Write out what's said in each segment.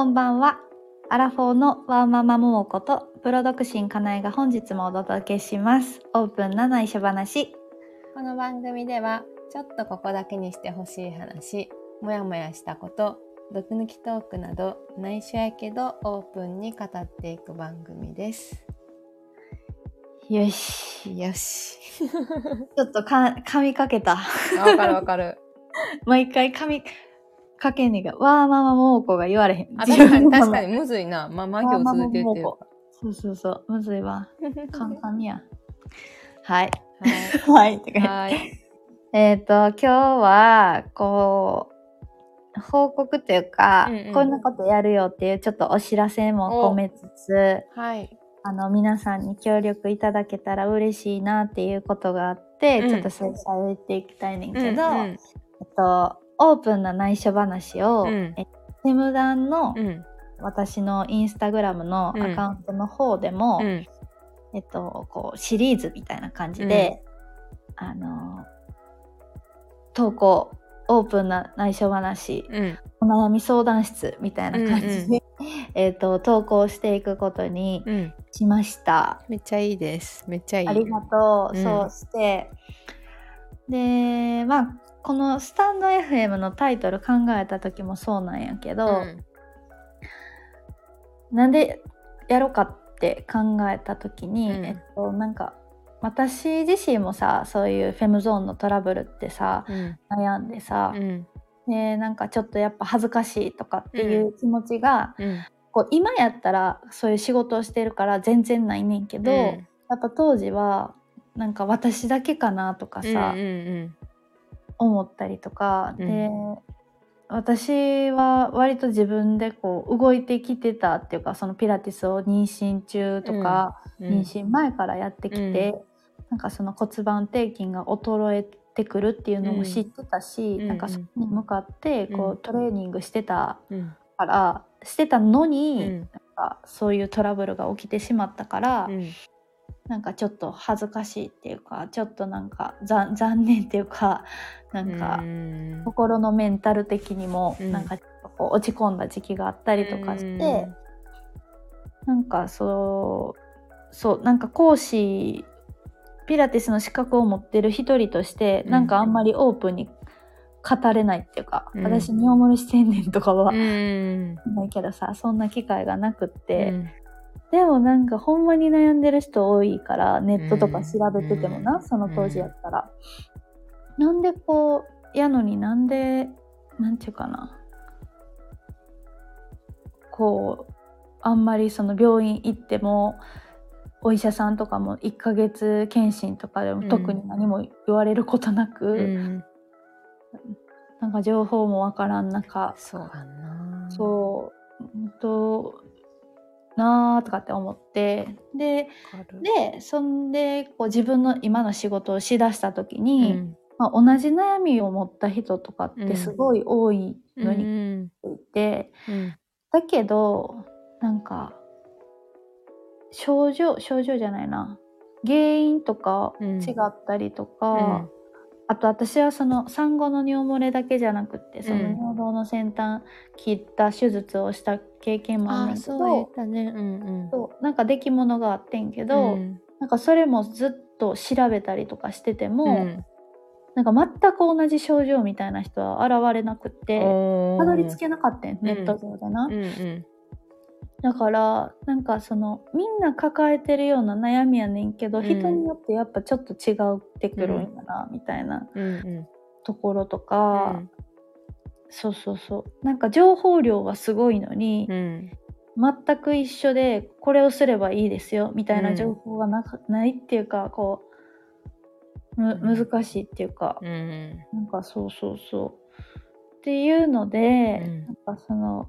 こんばんは。アラフォーのワーママももことプロ独身かなえが本日もお届けします。オープンな内緒話。この番組ではちょっとここだけにしてほしい話もやもやしたこと毒抜きトークなど内緒やけどオープンに語っていく番組ですよし。よし ちょっとか噛みかけた。わかるわかる 毎回噛みかけんねんが、わーママももこが言われへん。あ確かに確かに。にむずいなまあ魔行続けててそうそうそう。むずいわ。簡単にや。はい。ははい。はいえっ、と、今日は、こう、報告というか、うんうんこんなことやるよっていうちょっとお知らせも込めつつ、はいあの、皆さんに協力いただけたら嬉しいなっていうことがあって、うんちょっとそれ喋っていきたいねんけど、うんえっと、オープンな内緒話を、うん。えテムダンのうん。うん私のインスタグラムのアカウントの方でも、うん。えっと、こう、シリーズみたいな感じで、あの、投稿、オープンな内緒話、うん。お悩み相談室みたいな感じで、えっと、投稿していくことにうん。しました。めっちゃいいです。めっちゃいい。ありがとう。うん。そうして、で、まあ、このスタンド FM のタイトル考えた時もそうなんやけど、うんなんでやろうかって考えた時に、うん。えっとなんか私自身もさそういうフェムゾーンのトラブルってさうん。悩んでさ、うん。でなんかちょっとやっぱ恥ずかしいとかっていう気持ちが、うん。こう今やったらそういう仕事をしてるから全然ないねんけど、うん。やっぱ当時はなんか私だけかなとかさ、うんうん思ったりとか、うん。で私は割と自分でこう動いてきてたっていうかそのピラティスを妊娠中とか、うん。妊娠前からやってきて、なんかその骨盤底筋が衰えてくるっていうのも知ってたし、うん。なんかそこに向かってこう、うんトレーニングしてたうん。からしてたのに、うん。なんかそういうトラブルが起きてしまったから、うんなんかちょっと恥ずかしいっていうかちょっとなんかざ残念っていうかなんか。うん心のメンタル的にもうん。なんかこう落ち込んだ時期があったりとかして、なんかそうそうなんか講師ピラティスの資格を持ってる一人として、うん。なんかあんまりオープンに語れないっていうか、うん。私尿漏れしてんねんとかはないけどさそんな機会がなくって、うんでもなんかほんまに悩んでる人多いからネットとか調べててもな、うん。その当時やったら、なんでこうやのになんでなんていうかな。こうあんまりその病院行ってもお医者さんとかも1ヶ月検診とかでも特に何も言われることなく、うん。なんか情報もわからん中そうそう。うんとなーとかって思ってででそんでこう自分の今の仕事をしだした時うに、ん。まあ、同じ悩みを持った人とかってすごい多いのにうんいて、うん。だけどなんか症状症状じゃないな。原因とかうん。違ったりとか、あと私はその産後の尿漏れだけじゃなくってそのうん。尿道の先端切った手術をした経験もあんね。んけど、うん。なんか出来物があってんけうど、ん。なんかそれもずっと調べたりとかしてても、うん。なんか全く同じ症状みたいな人は現れなくってたどり着けなかったん。ネット上でな、うんうんだからなんかそのみんな抱えてるような悩みやねんけど、うん。人によってやっぱちょっと違ってくるんだな、みたいなところとうか、ん。そうそうそう。なんか情報量はすごいのに、うん。全く一緒でこれをすればいいですよみたいなうん。情報がな,、ないっていうかこう難しいっていうか、うん。なんかそうそうそう。っていうので、うん。なんかその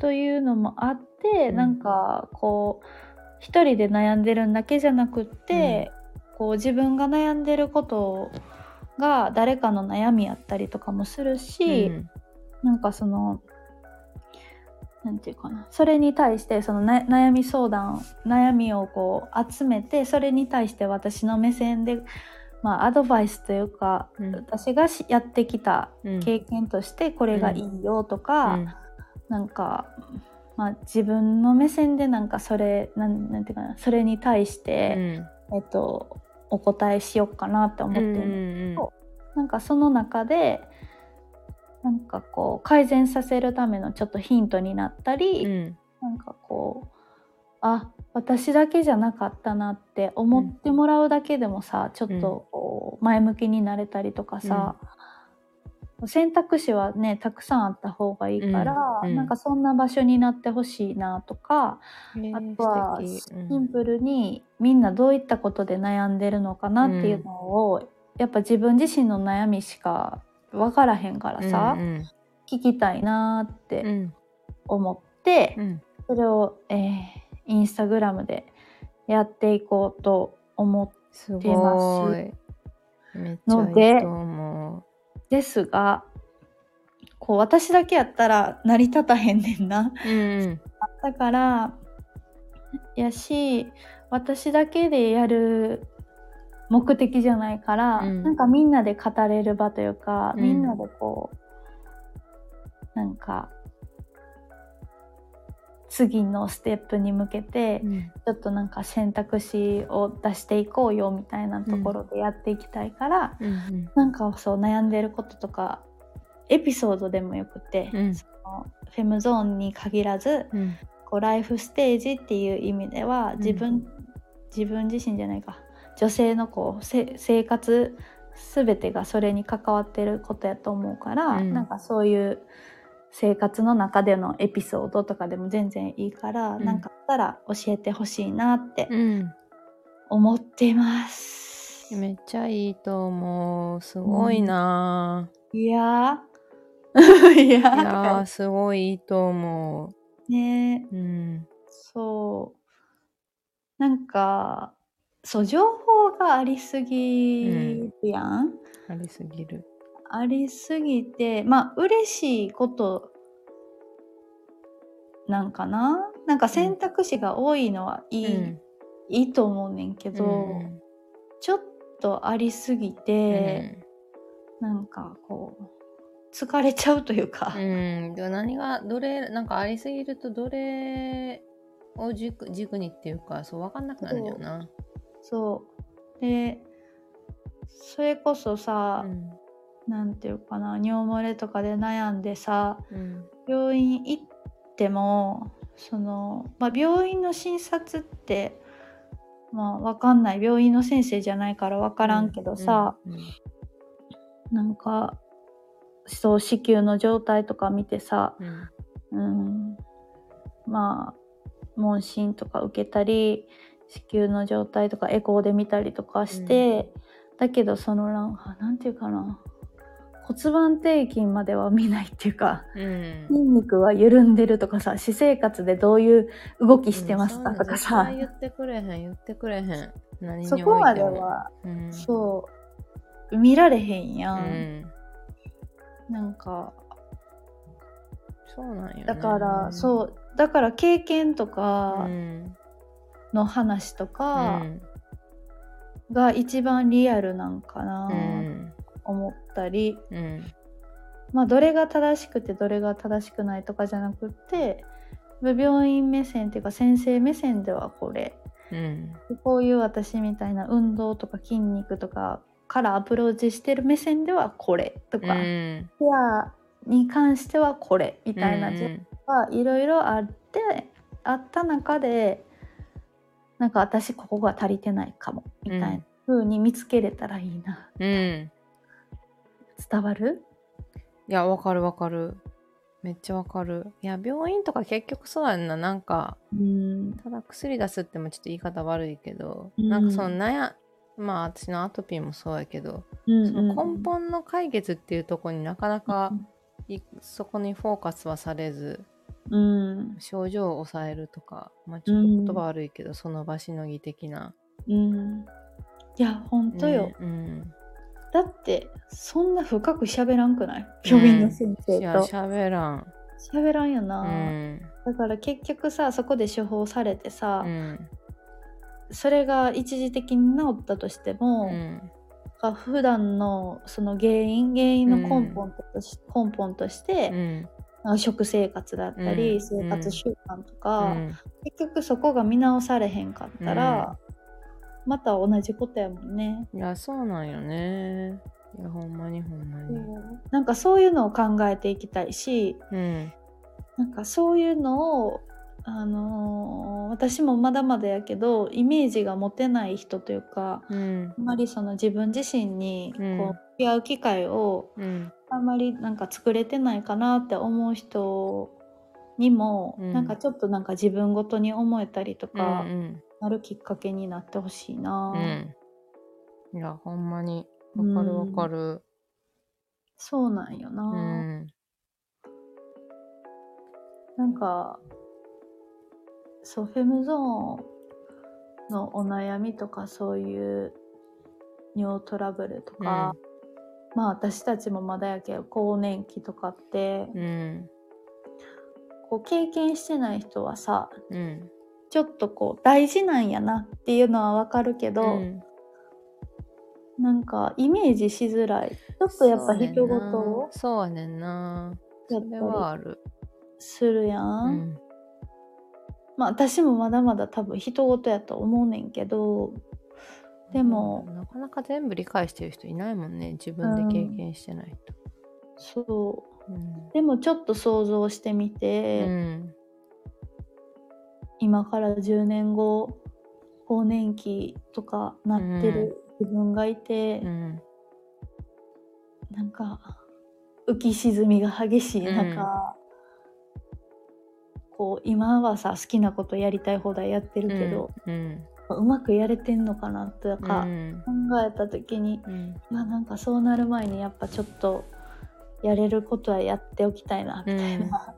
というのもあって、うん。なんかこう一人で悩んでるんだけじゃなくって、こう自分が悩んでることが誰かの悩みやったりとかもするし、うん。なんかそのなんていうかなそれに対してそのな悩み相談悩みをこう集めてそれに対して私の目線でまあアドバイスというか、うん。私がしやってきたうん。経験としてこれがいいよとか、うんなんか、まあ、自分の目線でなんかそれなんなんていうかなそれに対しうて、ん。えっと、お答えしようかなって思ってる、うんなんかその中でなんかこう改善させるためのちょっとヒントになったり、うん。なんかこうあ私だけじゃなかったなって思ってもらうだけでもさ、ちょっとこう前向きになれたりとかさ、選択肢はねたくさんあった方がいいから、うんうん。なんかそんな場所になってほしいなとか、うんあとはシンプルにみんなどういったことで悩んでるのかなっていうのを、やっぱ自分自身の悩みしか分からへんからさ、うん聞きたいなっうてん思って、うん。それを、えーインスタグラムでやっていこうと思っす出ますごいめっちゃのでいいと思ですがこう私だけやったら成り立たへんねんな。ううん。だからやし私だけでやる目的じゃないから、うん。なんかみんなで語れる場というか、うん。みんなでこうなんか次のステップに向けて、うん。ちょっとなんか選択肢を出していこうよみたいなところでやっていきたいから、うんなんかそう悩んでることとかエピソードでもよくて、うん。そのフェムゾーンに限らずうん。こうライフステージっていう意味ではん。自分、自分自身じゃないか。女性のこうせ生活全てがそれに関わってることやと思うから、うん。なんかそういう生活の中でのエピソードとかでも全然いいから、うん。なんかあったら教えてほしいなってうん。思ってます。めっちゃいいと思う。すごいな、いやー。いやいやすごいいいと思ね。ううん。そう。なんかそう情報がありすぎるやん、ありすぎるありすぎてまあ嬉しいことなんかな？なんか選択肢が多いのはいい,、うん。いいと思うねんけど、うん。ちょっとありすぎて、なんかこう疲れちゃうというか、うん、でも何がどれなんかありすぎるとどれを軸軸にっていうかそう分かんなくなるんだよな。そう。でそれこそさ、うんなんていうかな尿漏れとかで悩んでさうん。病院行ってもその、まあ、病院の診察ってまあわかんない。病院の先生じゃないからわからんけどさ、うんなんかそう子宮の状態とか見てさ、うん。うん、まあ問診とか受けたり子宮の状態とかエコーで見たりとかして、だけどそのなんかなんていうかな骨盤底筋までは見ないっていうかうん。筋肉は緩んでるとかさ私生活でどういう動きしてますかとかさ、うん言ってくれへん言ってくれへん。何にそこまでは、うん。そう見られへんや、うん。んなんかそうなんよね。だから、そうだから経験とかうん。の話とうかん。が一番リアルなんかな、うん思ったりうん。まあどれが正しくてどれが正しくないとかじゃなくって病院目線っていうか先生目線ではこれ。うん。こういう私みたいな運動とか筋肉とかからアプローチしてる目線ではこれとか、うん。ケアに関してはこれみたいながいろいろあってあった中でなんか私ここが足りてないかもみたいな風に見つけれたらいいな、うん伝わる？いやわかるわかる。めっちゃわかる。いや病院とか結局そうやんな。なんかうん。ただ薬出すってもちょっと言い方悪いけど、うん。なんかその悩まあ私のアトピーもそうやけど、うんその根本の解決っていうところになかなかうん。いそこにフォーカスはされずうん。症状を抑えるとか、まあ、ちょっと言葉悪いけど、その場しのぎ的な。うん。いや本当よ、ねうん、だってそんな深く喋らんくない？病院の先生いやと喋らん。喋らんような、ん。だから結局さそこで処方されてさ、うん。それが一時的に治ったとしても、うん。が普段のその原因原因の根本とし,、根本として、食生活だったり、うん。生活習慣とうか、ん。結局そこが見直されへんかったら、また同じことやもんね。いやそうなんよね。いやほんまにほんまに。なんかそういうのを考えていきたいしうん。なんかそういうのを、あのー私もまだまだやけどイメージが持てない人というかうん。あんまりその自分自身にこううん。向き合う機会をうん。あんまりなんか作れてないかなって思う人にも、うん。なんかちょっとなんか自分ごとに思えたりとかうんなるきっかけになってほしいな、うん。いやほんまに。わかるわかる。そうなんよな、うんなんかそうフェムゾーンのお悩みとかそういう尿トラブルとか、まあ私たちもまだやけど更年期とかって、うん。こう経験してない人はさうんちょっとこう大事なんやなっていうのはわかるけど、うん。なんかイメージしづらい。ちょっとやっぱ人ごとをそうやねんな。それはあるするや、うん。んまあ私もまだまだ多分人ごとやと思うねんけどでもなかなか全部理解してる人いないもんね自分で経験してないと。そう。うん。でもちょっと想像してみて、うん今から10年後更年期とかなってる自分がいて、うん。なんか浮き沈みが激しい中、こう今はさ好きなことやりたい放題やってるけど、うん。うまくやれてんのかなとうかん。考えた時に、うん。いやなんかそうなる前にやっぱちょっとやれることはやっておきたいなみたいな、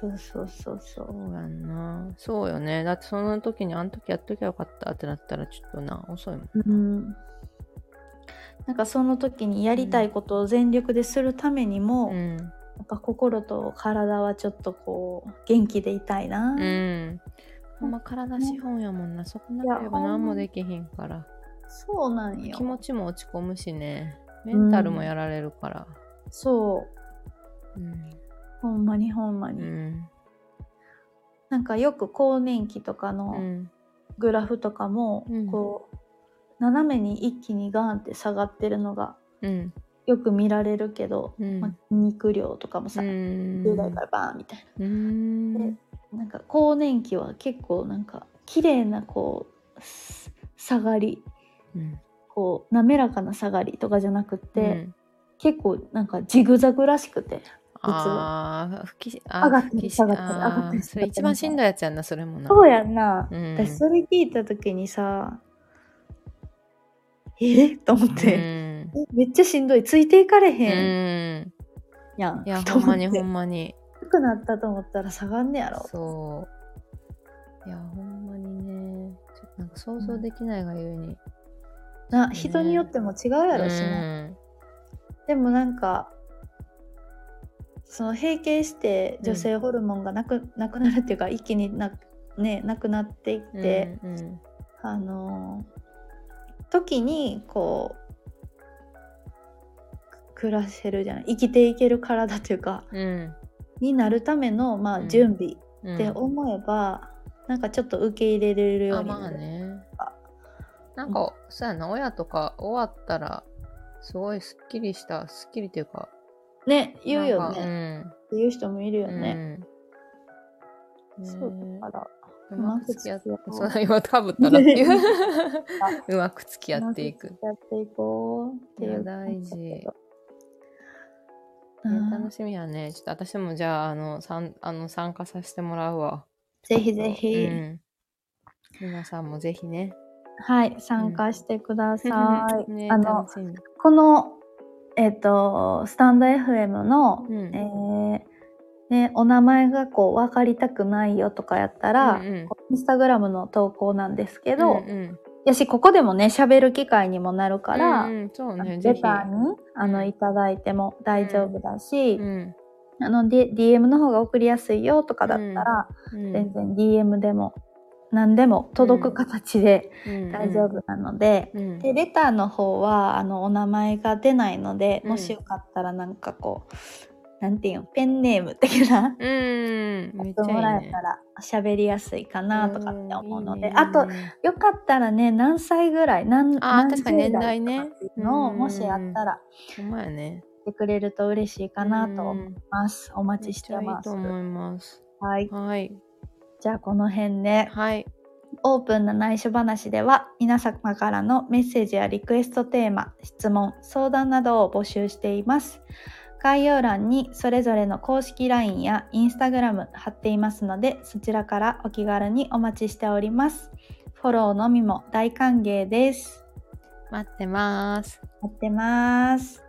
そうそうそうそう。そうやんな。そうよね。だってその時にあの時やっときゃよかったってなったらちょっとな遅いもん。うん。なんかその時にやりたいことを全力でするためにも、うん。やっぱ心と体はちょっとこう元気でいたいな、うん。ほんま体資本やもんな。そこなければ何もできひんから。そうなんよ。気持ちも落ち込むしね。メンタルもやられるから。そう。うんほんまにほんまうに、ん。なんかよく更年期とかうのん。グラフとかも、うん。こう斜めに一気にガーンって下がってるのがうん。よく見られるけど、うん。まあ、肉量とかもさ、うん。10代からバーンみたいうん。でななんか更年期は結構なんか綺麗なこうす下がりうん。こう滑らかな下がりとかじゃなくて、うん。結構なんかジグザグらしくてああ、吹き、あ上がったり吹き下がったりあー上がったりそれ一番しんどいやつやんな、それもな。そうやんな、うん。私それ聞いた時にさえ？と思って、うん。えめっちゃしんどい。ついていかれへん、うん。やん。いや、ほんまにほんまに。低くなったと思ったら下がんねやろ。そう。いや、ほんまにね。ちょっとなんか想像できないがゆえに。な人によっても違うやろしね、でもなんかその閉経して女性ホルモンがなく,、なくなるっていうか一気にな,、ね、なくなっていっうん。て、うんうんあの時にこう暮らせるじゃない生きていける体というかうん。になるための、まあ、うん準備うんって思えば、なんかちょっと受け入れれるよあ、うになる。なんか、そうやな、親とか終わったら、すごいすっきりした、すっきりっていうか、ね言うよね、っていう人もいるようん。ね。うん。そうねだから。うまく付き合って。そう。今かぶったらっていう。うまく付き合っていく。付き合っていこうっていう。大事。ねね楽しみやね。ちょっと私もじゃああのさんあの参加させてもらうわ。ぜひぜひ、うん、皆さんもぜひね。はい参加してください。ねあのこのえっ、とスタンド FM の、うん。えーね、お名前がこう分かりたくないよとかやったら、うんうん。インスタグラムの投稿なんですけど、うんうん。やしここでもね喋る機会にもなるから、うんうん。ねレターにあのうん。いただいても大丈夫だし、うん。あの D- DM の方が送りやすいよとかだったら、うん。全然 DM でも何でも届く形でうん。大丈夫なので、うん。でレターの方はあのお名前が出ないので、うん。もしよかったらなんかこうなんていうのペンネーム的なやってもらえねたら喋りやすいかなとかって思うので、あとよかったらね何歳ぐらい何何あー確かに年十代ね。のもしあったらほんまやね。言ってくれると嬉しいかなと思います。お待ちしちゃいいとてます。思います。はい、はいじゃあこの辺で、はい、オープンな内緒話では皆様からのメッセージやリクエストテーマ質問相談などを募集しています。概要欄にそれぞれの公式 LINE や Instagram 貼っていますのでそちらからお気軽にお待ちしております。フォローのみも大歓迎です。待ってます。待ってます。